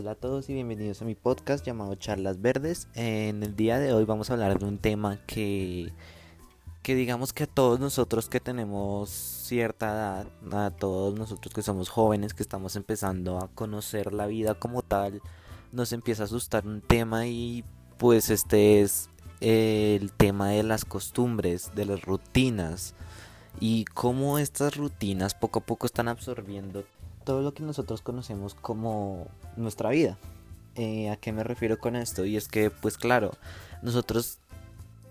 Hola a todos y bienvenidos a mi podcast llamado Charlas Verdes. En el día de hoy vamos a hablar de un tema que, que digamos que a todos nosotros que tenemos cierta edad, a todos nosotros que somos jóvenes, que estamos empezando a conocer la vida como tal, nos empieza a asustar un tema y pues este es el tema de las costumbres, de las rutinas y cómo estas rutinas poco a poco están absorbiendo todo lo que nosotros conocemos como nuestra vida. Eh, ¿A qué me refiero con esto? Y es que, pues claro, nosotros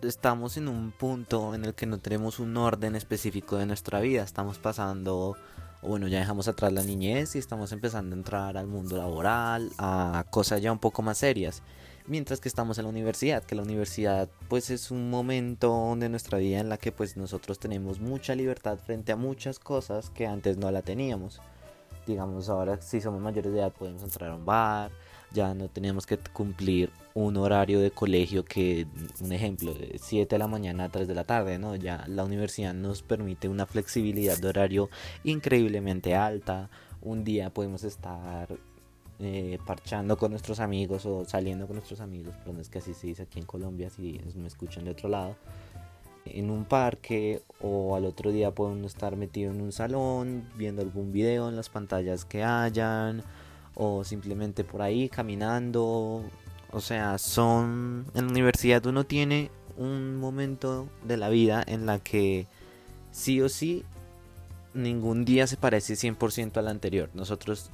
estamos en un punto en el que no tenemos un orden específico de nuestra vida. Estamos pasando, bueno, ya dejamos atrás la niñez y estamos empezando a entrar al mundo laboral, a cosas ya un poco más serias. Mientras que estamos en la universidad, que la universidad pues es un momento de nuestra vida en la que pues nosotros tenemos mucha libertad frente a muchas cosas que antes no la teníamos digamos ahora si somos mayores de edad podemos entrar a un bar, ya no tenemos que cumplir un horario de colegio que, un ejemplo, de 7 de la mañana a 3 de la tarde, ¿no? Ya la universidad nos permite una flexibilidad de horario increíblemente alta. Un día podemos estar eh, parchando con nuestros amigos o saliendo con nuestros amigos, pero no es que así se dice aquí en Colombia, si me escuchan de otro lado en un parque o al otro día pueden estar metido en un salón viendo algún video en las pantallas que hayan o simplemente por ahí caminando. O sea, son en la universidad uno tiene un momento de la vida en la que sí o sí ningún día se parece 100% al anterior. Nosotros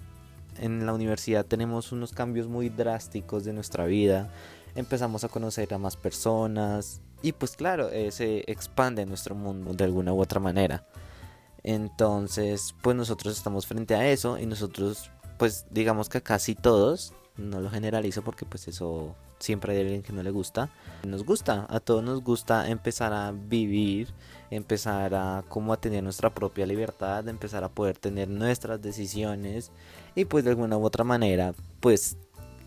en la universidad tenemos unos cambios muy drásticos de nuestra vida. Empezamos a conocer a más personas, y pues claro, eh, se expande nuestro mundo de alguna u otra manera. Entonces, pues nosotros estamos frente a eso y nosotros, pues digamos que casi todos, no lo generalizo porque pues eso siempre hay alguien que no le gusta. Nos gusta, a todos nos gusta empezar a vivir, empezar a como a tener nuestra propia libertad, empezar a poder tener nuestras decisiones y pues de alguna u otra manera pues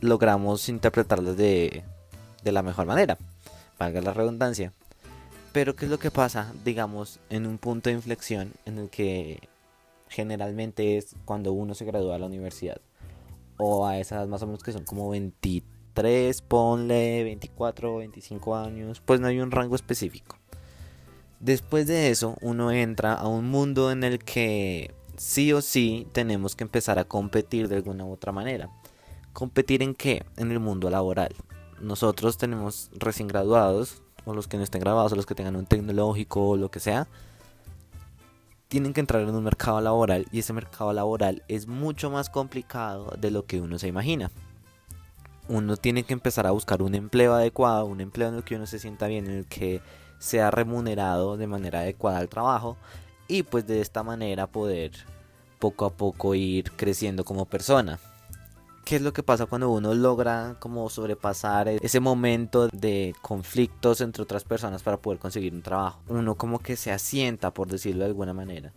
logramos interpretarlas de, de la mejor manera valga la redundancia. Pero ¿qué es lo que pasa, digamos, en un punto de inflexión en el que generalmente es cuando uno se gradúa de la universidad? O a esas más o menos que son como 23, ponle 24, 25 años, pues no hay un rango específico. Después de eso, uno entra a un mundo en el que sí o sí tenemos que empezar a competir de alguna u otra manera. ¿Competir en qué? En el mundo laboral nosotros tenemos recién graduados, o los que no estén graduados, o los que tengan un tecnológico o lo que sea, tienen que entrar en un mercado laboral y ese mercado laboral es mucho más complicado de lo que uno se imagina. Uno tiene que empezar a buscar un empleo adecuado, un empleo en el que uno se sienta bien, en el que sea remunerado de manera adecuada al trabajo y pues de esta manera poder poco a poco ir creciendo como persona. ¿Qué es lo que pasa cuando uno logra como sobrepasar ese momento de conflictos entre otras personas para poder conseguir un trabajo? Uno como que se asienta, por decirlo de alguna manera.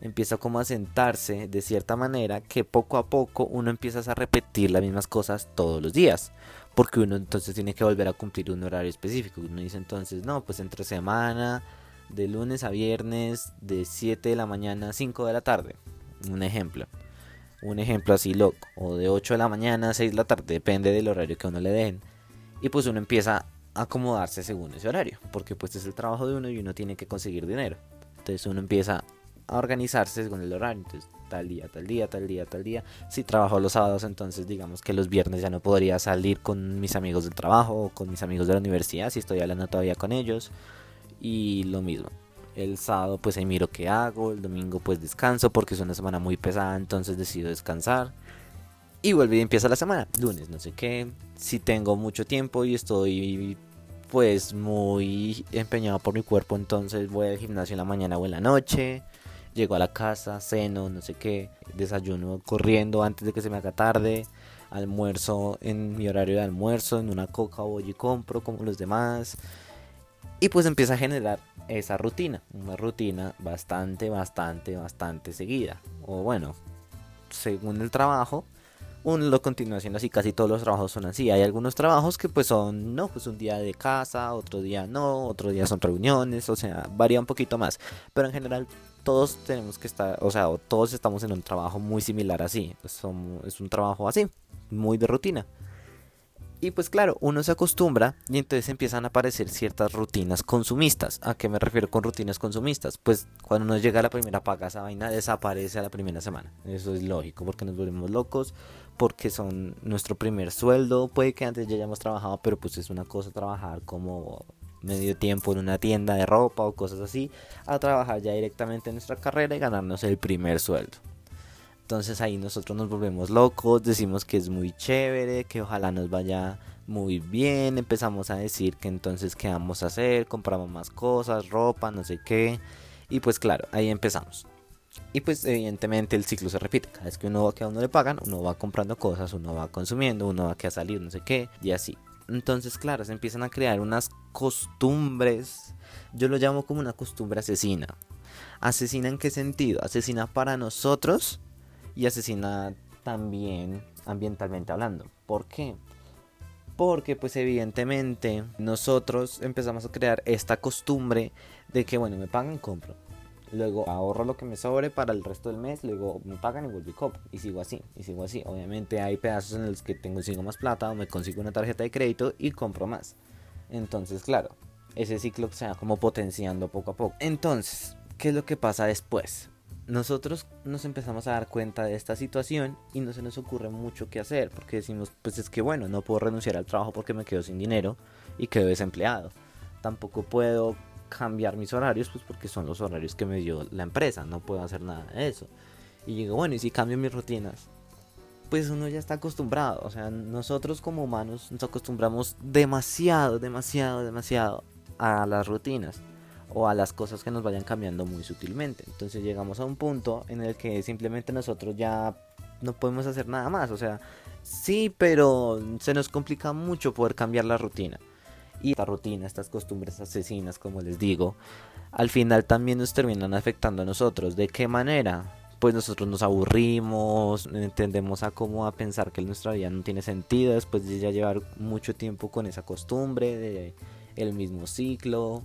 Empieza como a sentarse de cierta manera que poco a poco uno empieza a repetir las mismas cosas todos los días. Porque uno entonces tiene que volver a cumplir un horario específico. Uno dice entonces, no, pues entre semana, de lunes a viernes, de 7 de la mañana a 5 de la tarde. Un ejemplo un ejemplo así loco, o de 8 de la mañana a 6 de la tarde, depende del horario que uno le den. Y pues uno empieza a acomodarse según ese horario, porque pues es el trabajo de uno y uno tiene que conseguir dinero. Entonces uno empieza a organizarse según el horario, entonces tal día, tal día, tal día, tal día. Si trabajo los sábados, entonces digamos que los viernes ya no podría salir con mis amigos del trabajo o con mis amigos de la universidad, si estoy hablando todavía con ellos. Y lo mismo, el sábado pues ahí miro qué hago, el domingo pues descanso porque es una semana muy pesada, entonces decido descansar. Y vuelve y empieza la semana, lunes, no sé qué. Si tengo mucho tiempo y estoy pues muy empeñado por mi cuerpo, entonces voy al gimnasio en la mañana o en la noche. Llego a la casa, ceno, no sé qué, desayuno corriendo antes de que se me haga tarde, almuerzo en mi horario de almuerzo, en una coca voy y compro como los demás. Y pues empieza a generar esa rutina, una rutina bastante, bastante, bastante seguida. O bueno, según el trabajo, uno lo continúa haciendo así, casi todos los trabajos son así. Hay algunos trabajos que pues son, no, pues un día de casa, otro día no, otro día son reuniones, o sea, varía un poquito más. Pero en general todos tenemos que estar, o sea, todos estamos en un trabajo muy similar así. es un trabajo así, muy de rutina. Y pues claro, uno se acostumbra y entonces empiezan a aparecer ciertas rutinas consumistas. ¿A qué me refiero con rutinas consumistas? Pues cuando uno llega la primera paga, esa vaina desaparece a la primera semana. Eso es lógico porque nos volvemos locos, porque son nuestro primer sueldo. Puede que antes ya hayamos trabajado, pero pues es una cosa trabajar como medio tiempo en una tienda de ropa o cosas así, a trabajar ya directamente en nuestra carrera y ganarnos el primer sueldo. Entonces ahí nosotros nos volvemos locos, decimos que es muy chévere, que ojalá nos vaya muy bien, empezamos a decir que entonces qué vamos a hacer, compramos más cosas, ropa, no sé qué. Y pues claro, ahí empezamos. Y pues evidentemente el ciclo se repite. Cada vez que uno va que a uno le pagan, uno va comprando cosas, uno va consumiendo, uno va que a salir, no sé qué, y así. Entonces, claro, se empiezan a crear unas costumbres. Yo lo llamo como una costumbre asesina. ¿Asesina en qué sentido? Asesina para nosotros y asesina también ambientalmente hablando. ¿Por qué? Porque pues evidentemente nosotros empezamos a crear esta costumbre de que bueno, me pagan, compro. Luego ahorro lo que me sobre para el resto del mes, luego me pagan y vuelvo y compro. Y sigo así, y sigo así. Obviamente hay pedazos en los que tengo consigo más plata o me consigo una tarjeta de crédito y compro más. Entonces, claro, ese ciclo se va como potenciando poco a poco. Entonces, ¿qué es lo que pasa después? Nosotros nos empezamos a dar cuenta de esta situación y no se nos ocurre mucho qué hacer, porque decimos, pues es que bueno, no puedo renunciar al trabajo porque me quedo sin dinero y quedo desempleado. Tampoco puedo cambiar mis horarios, pues porque son los horarios que me dio la empresa, no puedo hacer nada de eso. Y digo, bueno, y si cambio mis rutinas, pues uno ya está acostumbrado, o sea, nosotros como humanos nos acostumbramos demasiado, demasiado, demasiado a las rutinas o a las cosas que nos vayan cambiando muy sutilmente. Entonces llegamos a un punto en el que simplemente nosotros ya no podemos hacer nada más. O sea, sí, pero se nos complica mucho poder cambiar la rutina. Y esta rutina, estas costumbres asesinas, como les digo, al final también nos terminan afectando a nosotros. ¿De qué manera? Pues nosotros nos aburrimos, entendemos a cómo a pensar que nuestra vida no tiene sentido después de ya llevar mucho tiempo con esa costumbre de el mismo ciclo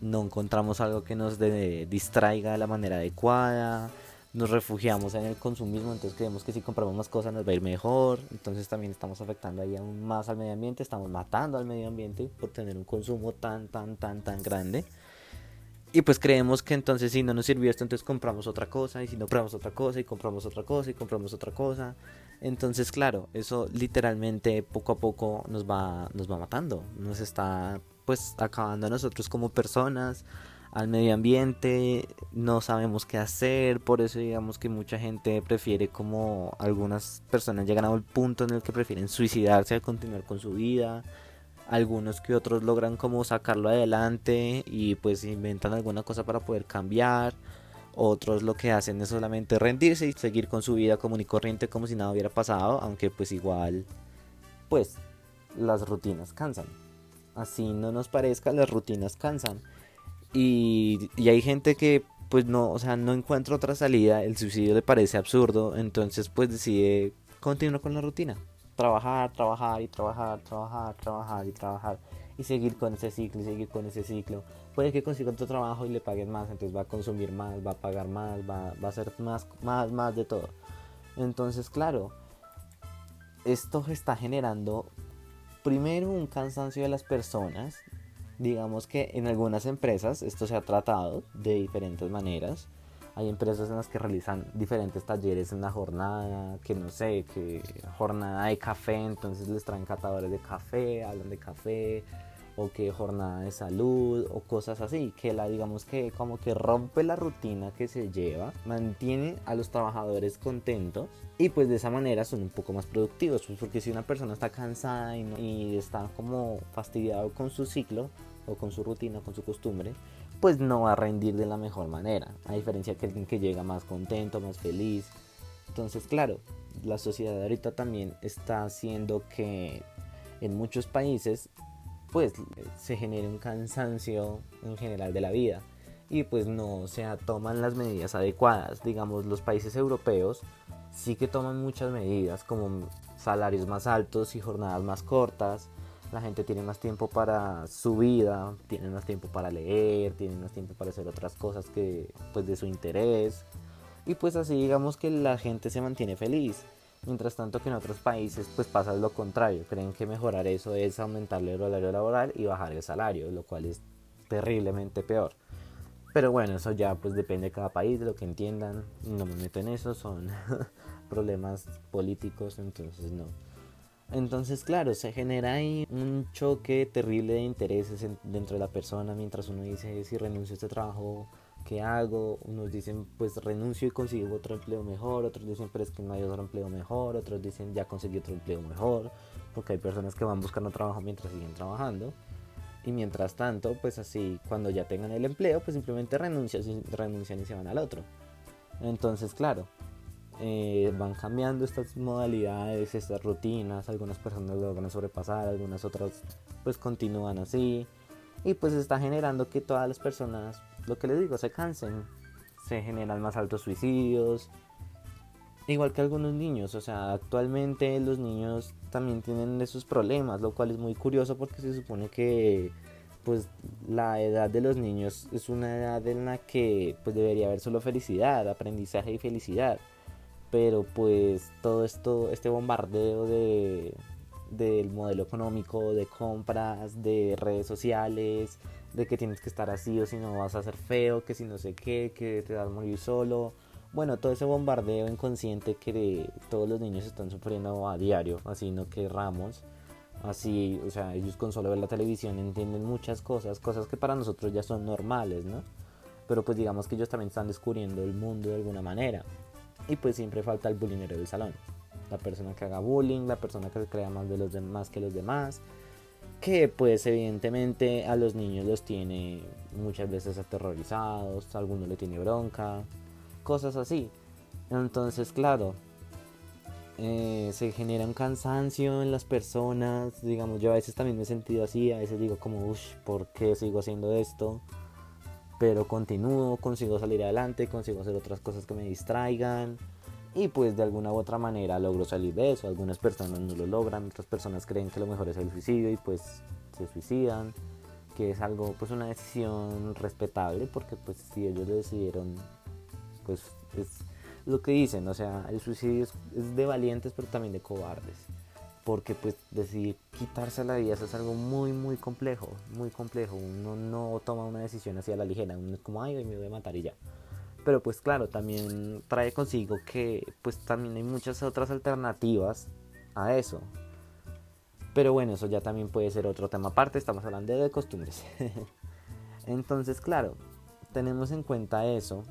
no encontramos algo que nos distraiga de la manera adecuada, nos refugiamos en el consumismo, entonces creemos que si compramos más cosas nos va a ir mejor, entonces también estamos afectando ahí aún más al medio ambiente, estamos matando al medio ambiente por tener un consumo tan, tan, tan, tan grande. Y pues creemos que entonces si no nos sirvió esto, entonces compramos otra cosa, y si no compramos otra cosa, y compramos otra cosa, y compramos otra cosa. Entonces, claro, eso literalmente poco a poco nos va, nos va matando, nos está pues acabando a nosotros como personas, al medio ambiente, no sabemos qué hacer, por eso digamos que mucha gente prefiere como algunas personas llegan a un punto en el que prefieren suicidarse a continuar con su vida, algunos que otros logran como sacarlo adelante y pues inventan alguna cosa para poder cambiar, otros lo que hacen es solamente rendirse y seguir con su vida común y corriente como si nada hubiera pasado, aunque pues igual pues las rutinas cansan así no nos parezca, las rutinas cansan. Y, hay gente que pues no, o sea, no encuentra otra salida, el suicidio le parece absurdo, entonces pues decide continuar con la rutina. Trabajar, trabajar y trabajar, trabajar, trabajar y trabajar. Y seguir con ese ciclo y seguir con ese ciclo. Puede que consiga otro trabajo y le paguen más, entonces va a consumir más, va a pagar más, va, va a hacer más, más, más de todo. Entonces, claro, esto está generando primero un cansancio de las personas. Digamos que en algunas empresas esto se ha tratado de diferentes maneras. Hay empresas en las que realizan diferentes talleres en la jornada, que no sé, que jornada de café, entonces les traen catadores de café, hablan de café, o que jornada de salud o cosas así, que la digamos que como que rompe la rutina que se lleva, mantiene a los trabajadores contentos y pues de esa manera son un poco más productivos, pues porque si una persona está cansada y, y está como fastidiado con su ciclo o con su rutina, con su costumbre, pues no va a rendir de la mejor manera, a diferencia que alguien que llega más contento, más feliz. Entonces, claro, la sociedad ahorita también está haciendo que en muchos países pues se genere un cansancio en general de la vida y pues no se toman las medidas adecuadas. Digamos, los países europeos sí que toman muchas medidas como salarios más altos y jornadas más cortas, la gente tiene más tiempo para su vida, tiene más tiempo para leer, tiene más tiempo para hacer otras cosas que pues de su interés. Y pues así digamos que la gente se mantiene feliz. Mientras tanto que en otros países pues pasa lo contrario, creen que mejorar eso es aumentar el horario laboral y bajar el salario, lo cual es terriblemente peor. Pero bueno, eso ya pues depende de cada país, de lo que entiendan, no me meto en eso, son problemas políticos, entonces no. Entonces, claro, se genera ahí un choque terrible de intereses dentro de la persona mientras uno dice si renuncio a este trabajo ¿qué hago? Unos dicen, pues renuncio y consigo otro empleo mejor, otros dicen, pero es que no hay otro empleo mejor, otros dicen, ya conseguí otro empleo mejor, porque hay personas que van buscando trabajo mientras siguen trabajando. Y mientras tanto, pues así, cuando ya tengan el empleo, pues simplemente renuncian, renuncian y se van al otro. Entonces, claro, eh, van cambiando estas modalidades, estas rutinas, algunas personas lo logran sobrepasar, algunas otras pues continúan así. Y pues está generando que todas las personas lo que les digo, se cansen, se generan más altos suicidios, igual que algunos niños, o sea, actualmente los niños también tienen esos problemas, lo cual es muy curioso porque se supone que pues la edad de los niños es una edad en la que pues debería haber solo felicidad, aprendizaje y felicidad. Pero pues todo esto, este bombardeo de del modelo económico, de compras, de redes sociales, de que tienes que estar así o si no vas a ser feo, que si no sé qué, que te vas a morir solo. Bueno, todo ese bombardeo inconsciente que todos los niños están sufriendo a diario, así no querramos. Así, o sea, ellos con solo ver la televisión entienden muchas cosas, cosas que para nosotros ya son normales, ¿no? Pero pues digamos que ellos también están descubriendo el mundo de alguna manera. Y pues siempre falta el bullyingero del salón. La persona que haga bullying, la persona que se crea más de los demás que los demás, que pues evidentemente a los niños los tiene muchas veces aterrorizados, a algunos le tiene bronca, cosas así. Entonces, claro, eh, se genera un cansancio en las personas, digamos, yo a veces también me he sentido así, a veces digo como, uff, ¿por qué sigo haciendo esto? Pero continúo, consigo salir adelante, consigo hacer otras cosas que me distraigan y pues de alguna u otra manera logro salir de eso. Algunas personas no lo logran, otras personas creen que lo mejor es el suicidio y pues se suicidan, que es algo pues una decisión respetable porque pues si ellos lo decidieron pues es lo que dicen, o sea, el suicidio es, de valientes pero también de cobardes. Porque pues decidir quitarse la vida es algo muy muy complejo, muy complejo. Uno no toma una decisión así a la ligera, uno es como, ay, me voy a matar y ya pero pues claro, también trae consigo que pues también hay muchas otras alternativas a eso. Pero bueno, eso ya también puede ser otro tema aparte, estamos hablando de costumbres. Entonces, claro, tenemos en cuenta eso.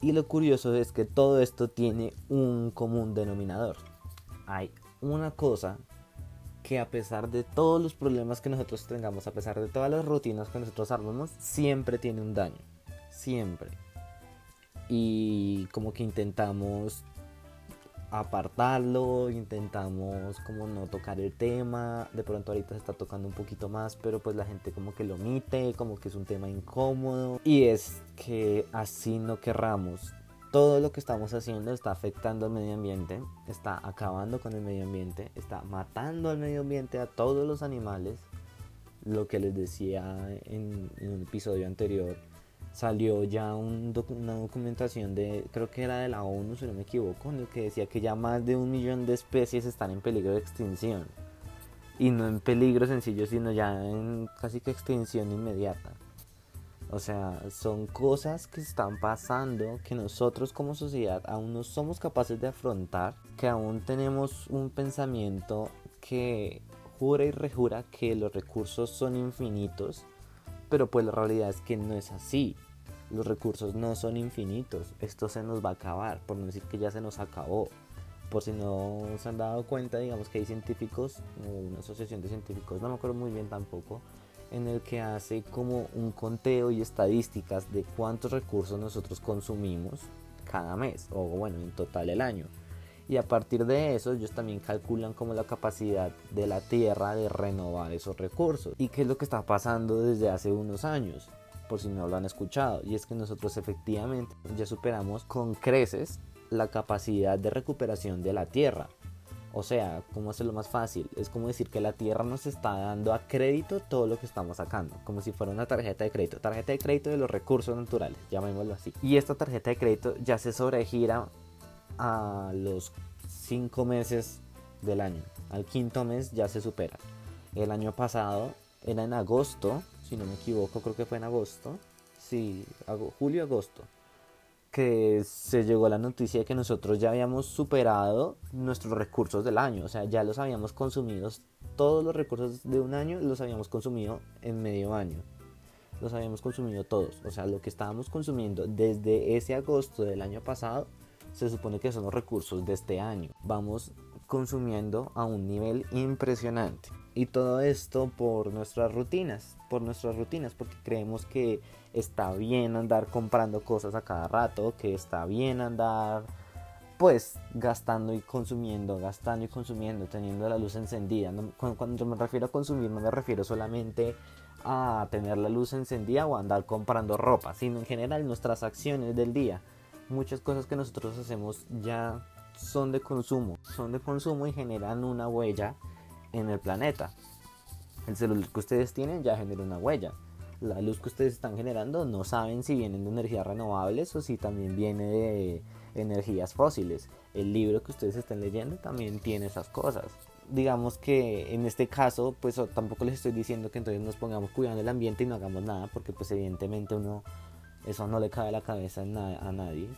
Y lo curioso es que todo esto tiene un común denominador. Hay una cosa que a pesar de todos los problemas que nosotros tengamos, a pesar de todas las rutinas que nosotros armamos, siempre tiene un daño. Siempre y como que intentamos apartarlo, intentamos como no tocar el tema, de pronto ahorita se está tocando un poquito más, pero pues la gente como que lo omite, como que es un tema incómodo. Y es que así no querramos. Todo lo que estamos haciendo está afectando al medio ambiente, está acabando con el medio ambiente, está matando al medio ambiente a todos los animales, lo que les decía en, en un episodio anterior salió ya una documentación de, creo que era de la ONU, si no me equivoco, en el que decía que ya más de un millón de especies están en peligro de extinción. Y no en peligro sencillo, sino ya en casi que extinción inmediata. O sea, son cosas que están pasando que nosotros como sociedad aún no somos capaces de afrontar, que aún tenemos un pensamiento que jura y rejura que los recursos son infinitos pero pues la realidad es que no es así. Los recursos no son infinitos. Esto se nos va a acabar, por no decir que ya se nos acabó. Por si no se han dado cuenta, digamos que hay científicos, una asociación de científicos, no me acuerdo muy bien tampoco, en el que hace como un conteo y estadísticas de cuántos recursos nosotros consumimos cada mes, o bueno, en total el año y a partir de eso ellos también calculan como la capacidad de la Tierra de renovar esos recursos. ¿Y qué es lo que está pasando desde hace unos años? Por si no lo han escuchado. Y es que nosotros efectivamente ya superamos con creces la capacidad de recuperación de la Tierra. O sea, ¿cómo hacerlo más fácil? Es como decir que la Tierra nos está dando a crédito todo lo que estamos sacando, como si fuera una tarjeta de crédito. Tarjeta de crédito de los recursos naturales, llamémoslo así. Y esta tarjeta de crédito ya se sobregira a los 5 meses del año. Al quinto mes ya se supera. El año pasado era en agosto, si no me equivoco, creo que fue en agosto. Sí, julio, agosto que se llegó la noticia de que nosotros ya habíamos superado nuestros recursos del año, o sea, ya los habíamos consumido, todos los recursos de un año los habíamos consumido en medio año, los habíamos consumido todos, o sea, lo que estábamos consumiendo desde ese agosto del año pasado, se supone que son los recursos de este año, vamos consumiendo a un nivel impresionante. Y todo esto por nuestras rutinas, por nuestras rutinas, porque creemos que está bien andar comprando cosas a cada rato, que está bien andar pues gastando y consumiendo, gastando y consumiendo, teniendo la luz encendida. cuando, me refiero a consumir no me refiero solamente a tener la luz encendida o andar comprando ropa, sino en general nuestras acciones del día. Muchas cosas que nosotros hacemos ya son de consumo, son de consumo y generan una huella en el planeta. El celular que ustedes tienen ya genera una huella la luz que ustedes están generando no saben si vienen de energías renovables o si también viene de energías fósiles. El libro que ustedes están leyendo también tiene esas cosas. Digamos que en este caso, pues tampoco les estoy diciendo que entonces nos pongamos cuidando el ambiente y no hagamos nada, porque pues evidentemente uno, eso no le cabe la cabeza a nadie.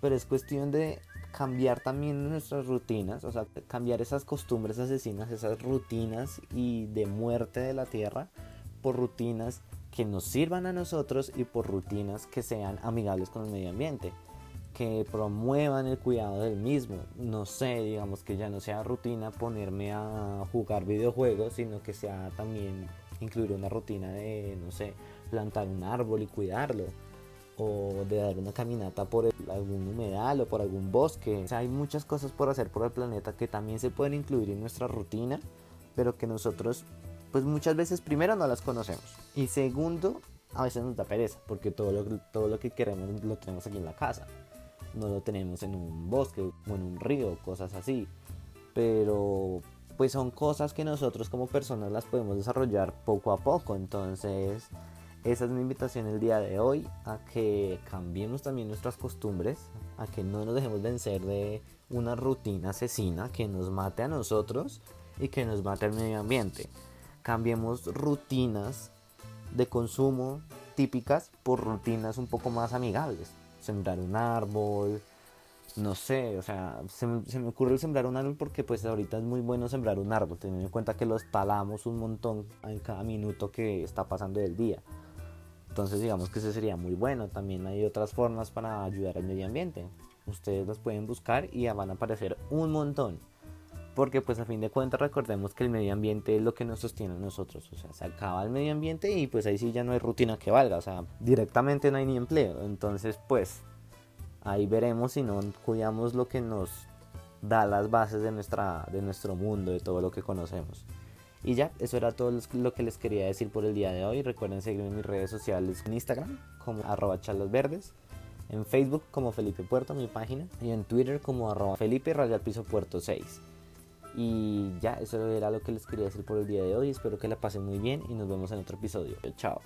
Pero es cuestión de cambiar también nuestras rutinas, o sea, cambiar esas costumbres asesinas, esas rutinas y de muerte de la tierra por rutinas que nos sirvan a nosotros y por rutinas que sean amigables con el medio ambiente, que promuevan el cuidado del mismo. No sé, digamos que ya no sea rutina ponerme a jugar videojuegos, sino que sea también incluir una rutina de, no sé, plantar un árbol y cuidarlo. O de dar una caminata por algún humedal o por algún bosque. O sea, hay muchas cosas por hacer por el planeta que también se pueden incluir en nuestra rutina, pero que nosotros pues muchas veces primero no las conocemos. Y segundo a veces nos da pereza porque todo lo, todo lo que queremos lo tenemos aquí en la casa. No lo tenemos en un bosque o en un río cosas así. Pero pues son cosas que nosotros como personas las podemos desarrollar poco a poco. Entonces esa es mi invitación el día de hoy a que cambiemos también nuestras costumbres a que no nos dejemos vencer de una rutina asesina que nos mate a nosotros y que nos mate al medio ambiente cambiemos rutinas de consumo típicas por rutinas un poco más amigables. Sembrar un árbol, no sé, o sea, se, me ocurre sembrar un árbol porque pues ahorita es muy bueno sembrar un árbol, teniendo en cuenta que los talamos un montón en cada minuto que está pasando del día. Entonces digamos que ese sería muy bueno. También hay otras formas para ayudar al medio ambiente. Ustedes las pueden buscar y van a aparecer un montón porque pues a fin de cuentas recordemos que el medio ambiente es lo que nos sostiene a nosotros, o sea, se acaba el medio ambiente y pues ahí sí ya no hay rutina que valga, o sea, directamente no hay ni empleo, entonces pues ahí veremos si no cuidamos lo que nos da las bases de, nuestra, de nuestro mundo, de todo lo que conocemos. Y ya, eso era todo lo que les quería decir por el día de hoy. Recuerden seguirme en mis redes sociales en Instagram como arroba en Facebook como Felipe Puerto, mi página, y en Twitter como arroba Felipe Piso Puerto 6. Y ya, eso era lo que les quería decir por el día de hoy. Espero que la pasen muy bien y nos vemos en otro episodio. Chao.